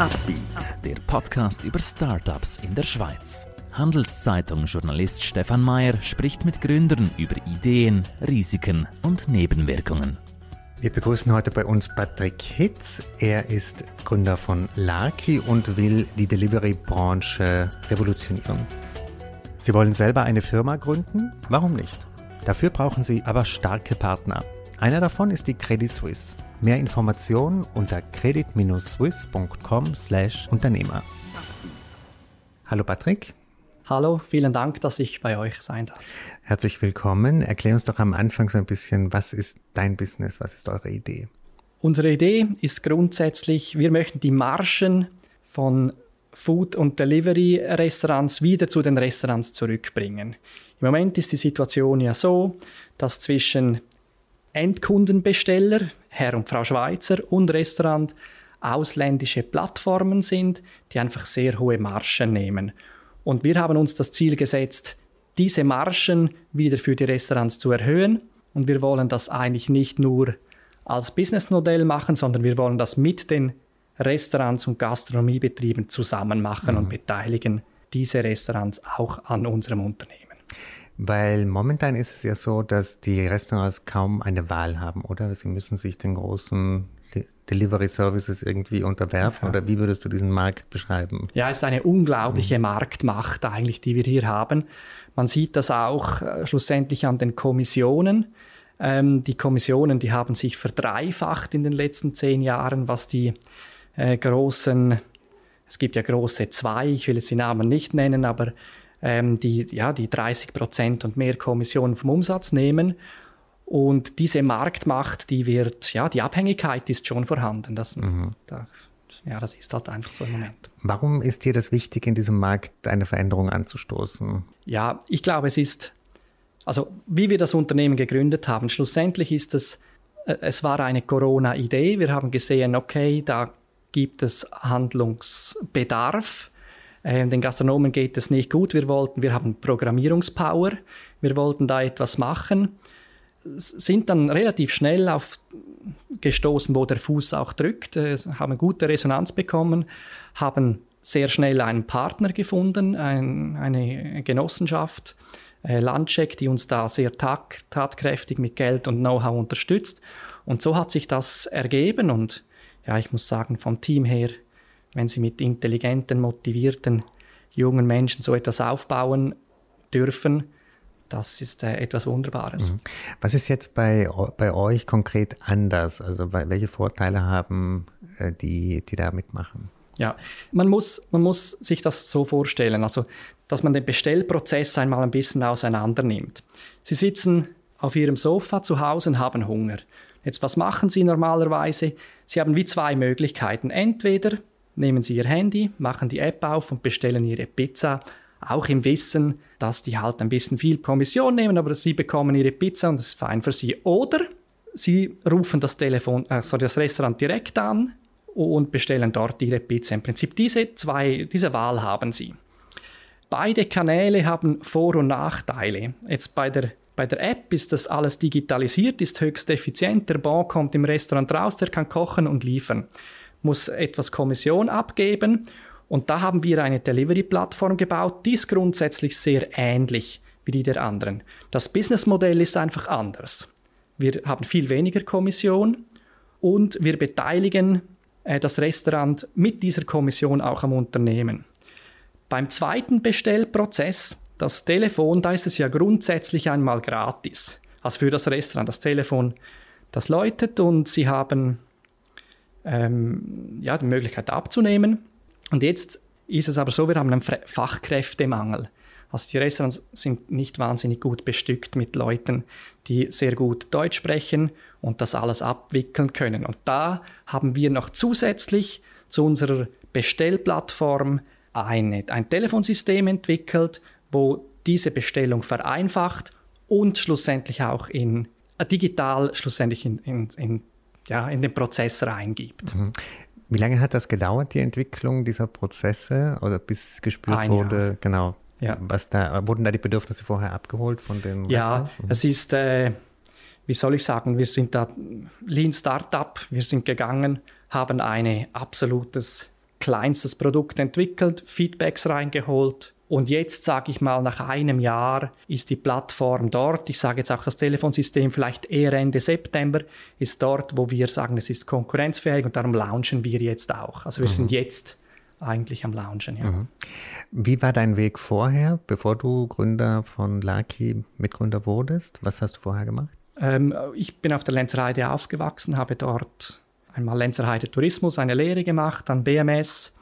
Upbeat, der Podcast über Startups in der Schweiz. Handelszeitung-Journalist Stefan Mayer spricht mit Gründern über Ideen, Risiken und Nebenwirkungen. Wir begrüßen heute bei uns Patrick Hitz. Er ist Gründer von Larky und will die Delivery-Branche revolutionieren. Sie wollen selber eine Firma gründen? Warum nicht? Dafür brauchen Sie aber starke Partner. Einer davon ist die Credit Suisse. Mehr Informationen unter credit-swiss.com/Unternehmer. Hallo Patrick. Hallo, vielen Dank, dass ich bei euch sein darf. Herzlich willkommen. Erklär uns doch am Anfang so ein bisschen, was ist dein Business, was ist eure Idee? Unsere Idee ist grundsätzlich, wir möchten die Margen von Food- und Delivery-Restaurants wieder zu den Restaurants zurückbringen. Im Moment ist die Situation ja so, dass zwischen Endkundenbesteller, Herr und Frau Schweizer und Restaurant ausländische Plattformen sind, die einfach sehr hohe Margen nehmen. Und wir haben uns das Ziel gesetzt, diese Margen wieder für die Restaurants zu erhöhen. Und wir wollen das eigentlich nicht nur als Businessmodell machen, sondern wir wollen das mit den Restaurants und Gastronomiebetrieben zusammen machen mhm. und beteiligen diese Restaurants auch an unserem Unternehmen. Weil momentan ist es ja so, dass die Restaurants kaum eine Wahl haben, oder? Sie müssen sich den großen Delivery Services irgendwie unterwerfen ja. oder wie würdest du diesen Markt beschreiben? Ja, es ist eine unglaubliche mhm. Marktmacht eigentlich, die wir hier haben. Man sieht das auch äh, schlussendlich an den Kommissionen. Ähm, die Kommissionen, die haben sich verdreifacht in den letzten zehn Jahren, was die äh, großen, es gibt ja große zwei, ich will jetzt die Namen nicht nennen, aber ähm, die, ja, die 30 Prozent und mehr Kommissionen vom Umsatz nehmen. Und diese Marktmacht, die wird, ja, die Abhängigkeit ist schon vorhanden. Das, mhm. da, ja, das ist halt einfach so im Moment. Warum ist dir das wichtig, in diesem Markt eine Veränderung anzustoßen? Ja, ich glaube, es ist, also wie wir das Unternehmen gegründet haben, schlussendlich ist es, äh, es war eine Corona-Idee. Wir haben gesehen, okay, da gibt es Handlungsbedarf. Äh, den Gastronomen geht es nicht gut. Wir wollten, wir haben Programmierungspower. Wir wollten da etwas machen. Sind dann relativ schnell auf gestoßen, wo der Fuß auch drückt, äh, haben gute Resonanz bekommen, haben sehr schnell einen Partner gefunden, ein, eine Genossenschaft, äh, Landcheck, die uns da sehr tat, tatkräftig mit Geld und Know-how unterstützt. Und so hat sich das ergeben und ja, ich muss sagen, vom Team her, wenn Sie mit intelligenten, motivierten jungen Menschen so etwas aufbauen dürfen, das ist äh, etwas Wunderbares. Mhm. Was ist jetzt bei, bei euch konkret anders? Also welche Vorteile haben äh, die, die da mitmachen? Ja, man muss, man muss sich das so vorstellen, also dass man den Bestellprozess einmal ein bisschen auseinander nimmt. Sie sitzen auf ihrem Sofa zu Hause und haben Hunger. Jetzt, was machen Sie normalerweise? Sie haben wie zwei Möglichkeiten. Entweder nehmen Sie Ihr Handy, machen die App auf und bestellen Ihre Pizza, auch im Wissen, dass die halt ein bisschen viel Kommission nehmen, aber Sie bekommen Ihre Pizza und das ist fein für Sie. Oder Sie rufen das Telefon, also das Restaurant direkt an und bestellen dort Ihre Pizza. Im Prinzip diese zwei, diese Wahl haben Sie. Beide Kanäle haben Vor- und Nachteile. Jetzt bei der bei der App ist das alles digitalisiert, ist höchst effizient. Der Bon kommt im Restaurant raus, der kann kochen und liefern, muss etwas Kommission abgeben. Und da haben wir eine Delivery-Plattform gebaut, die ist grundsätzlich sehr ähnlich wie die der anderen. Das Businessmodell ist einfach anders. Wir haben viel weniger Kommission und wir beteiligen äh, das Restaurant mit dieser Kommission auch am Unternehmen. Beim zweiten Bestellprozess das Telefon, da ist es ja grundsätzlich einmal gratis. Also für das Restaurant. Das Telefon, das läutet und Sie haben ähm, ja, die Möglichkeit abzunehmen. Und jetzt ist es aber so, wir haben einen Fachkräftemangel. Also die Restaurants sind nicht wahnsinnig gut bestückt mit Leuten, die sehr gut Deutsch sprechen und das alles abwickeln können. Und da haben wir noch zusätzlich zu unserer Bestellplattform eine, ein Telefonsystem entwickelt, wo diese Bestellung vereinfacht und schlussendlich auch in äh, digital schlussendlich in, in, in, ja, in den Prozess reingibt. Mhm. Wie lange hat das gedauert, die Entwicklung dieser Prozesse oder bis gespürt Ein wurde, Jahr. genau, ja. was da, wurden da die Bedürfnisse vorher abgeholt von den Ja, mhm. es ist, äh, wie soll ich sagen, wir sind da Lean Startup, wir sind gegangen, haben ein absolutes kleinstes Produkt entwickelt, Feedbacks reingeholt. Und jetzt sage ich mal, nach einem Jahr ist die Plattform dort. Ich sage jetzt auch das Telefonsystem vielleicht eher Ende September ist dort, wo wir sagen, es ist konkurrenzfähig und darum launchen wir jetzt auch. Also wir mhm. sind jetzt eigentlich am Launchen. Ja. Mhm. Wie war dein Weg vorher, bevor du Gründer von Lucky Mitgründer wurdest? Was hast du vorher gemacht? Ähm, ich bin auf der Lenzerheide aufgewachsen, habe dort einmal Lenzerheide Tourismus, eine Lehre gemacht, dann BMS,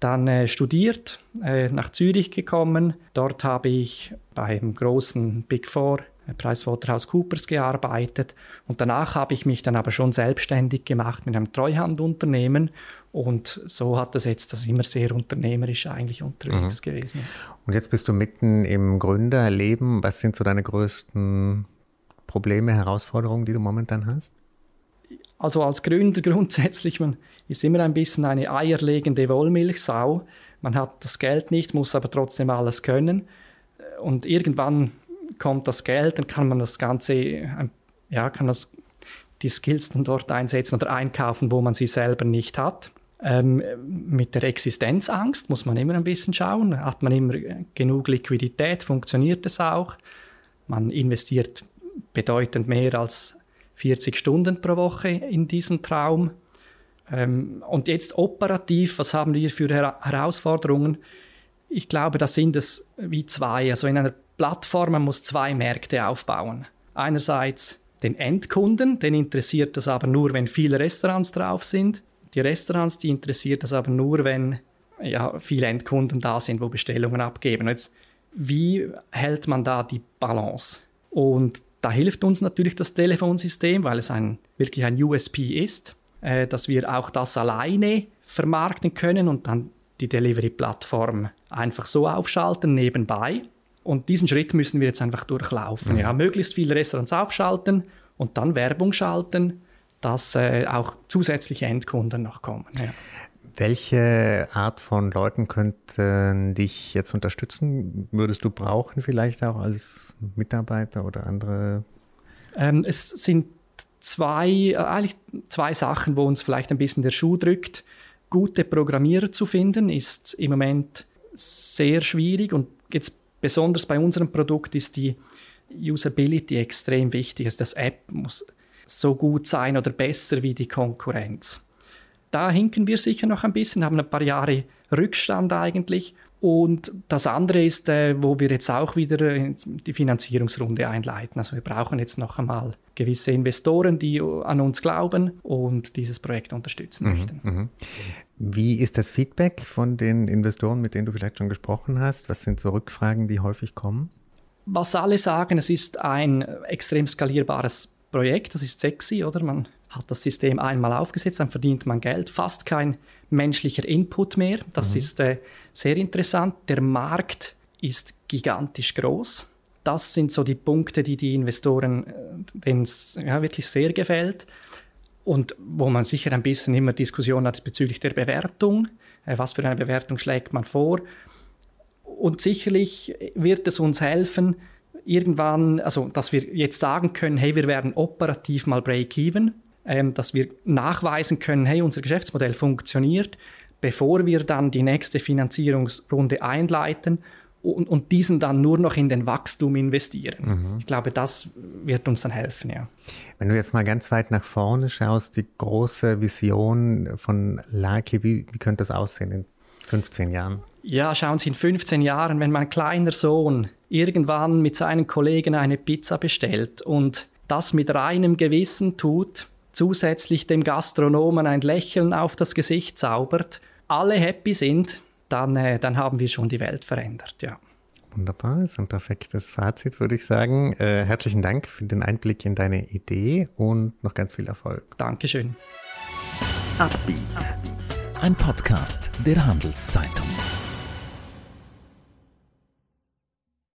dann äh, studiert, äh, nach Zürich gekommen. Dort habe ich beim großen Big Four äh, PricewaterhouseCoopers gearbeitet und danach habe ich mich dann aber schon selbstständig gemacht mit einem Treuhandunternehmen und so hat das jetzt das immer sehr unternehmerisch eigentlich unterwegs mhm. gewesen. Und jetzt bist du mitten im Gründerleben. Was sind so deine größten Probleme, Herausforderungen, die du momentan hast? Also als Gründer grundsätzlich, man ist immer ein bisschen eine eierlegende Wollmilchsau. Man hat das Geld nicht, muss aber trotzdem alles können. Und irgendwann kommt das Geld, dann kann man das Ganze, ja, kann das, die Skills dann dort einsetzen oder einkaufen, wo man sie selber nicht hat. Ähm, mit der Existenzangst muss man immer ein bisschen schauen. Hat man immer genug Liquidität? Funktioniert es auch? Man investiert bedeutend mehr als 40 Stunden pro Woche in diesen Traum. Ähm, und jetzt operativ, was haben wir für Her Herausforderungen? Ich glaube, da sind es wie zwei. Also in einer Plattform, man muss zwei Märkte aufbauen. Einerseits den Endkunden, den interessiert das aber nur, wenn viele Restaurants drauf sind. Die Restaurants, die interessiert das aber nur, wenn ja, viele Endkunden da sind, wo Bestellungen abgeben. Jetzt, wie hält man da die Balance? Und da hilft uns natürlich das Telefonsystem, weil es ein, wirklich ein USP ist, äh, dass wir auch das alleine vermarkten können und dann die Delivery-Plattform einfach so aufschalten nebenbei. Und diesen Schritt müssen wir jetzt einfach durchlaufen. Mhm. Ja, möglichst viele Restaurants aufschalten und dann Werbung schalten, dass äh, auch zusätzliche Endkunden noch kommen. Ja. Welche Art von Leuten könnten dich jetzt unterstützen? Würdest du brauchen vielleicht auch als Mitarbeiter oder andere? Ähm, es sind zwei, äh, eigentlich zwei Sachen, wo uns vielleicht ein bisschen der Schuh drückt. Gute Programmierer zu finden ist im Moment sehr schwierig und jetzt besonders bei unserem Produkt ist die Usability extrem wichtig. Also das App muss so gut sein oder besser wie die Konkurrenz da hinken wir sicher noch ein bisschen, haben ein paar Jahre Rückstand eigentlich. Und das andere ist, äh, wo wir jetzt auch wieder äh, die Finanzierungsrunde einleiten. Also wir brauchen jetzt noch einmal gewisse Investoren, die an uns glauben und dieses Projekt unterstützen mhm, möchten. Mhm. Wie ist das Feedback von den Investoren, mit denen du vielleicht schon gesprochen hast? Was sind so Rückfragen, die häufig kommen? Was alle sagen, es ist ein extrem skalierbares Projekt, das ist sexy, oder? Man hat das System einmal aufgesetzt, dann verdient man Geld, fast kein menschlicher Input mehr. Das mhm. ist äh, sehr interessant. Der Markt ist gigantisch groß. Das sind so die Punkte, die die Investoren, denen es ja, wirklich sehr gefällt. Und wo man sicher ein bisschen immer Diskussion hat bezüglich der Bewertung. Äh, was für eine Bewertung schlägt man vor? Und sicherlich wird es uns helfen, irgendwann, also dass wir jetzt sagen können, hey, wir werden operativ mal break-even ähm, dass wir nachweisen können, hey, unser Geschäftsmodell funktioniert, bevor wir dann die nächste Finanzierungsrunde einleiten und, und diesen dann nur noch in den Wachstum investieren. Mhm. Ich glaube, das wird uns dann helfen, ja. Wenn du jetzt mal ganz weit nach vorne schaust, die große Vision von Laki, wie, wie könnte das aussehen in 15 Jahren? Ja, schauen Sie, in 15 Jahren, wenn mein kleiner Sohn irgendwann mit seinen Kollegen eine Pizza bestellt und das mit reinem Gewissen tut, zusätzlich dem Gastronomen ein Lächeln auf das Gesicht zaubert, alle happy sind, dann, äh, dann haben wir schon die Welt verändert, ja. Wunderbar, das ist ein perfektes Fazit, würde ich sagen. Äh, herzlichen Dank für den Einblick in deine Idee und noch ganz viel Erfolg. Dankeschön. Ein Podcast der Handelszeitung.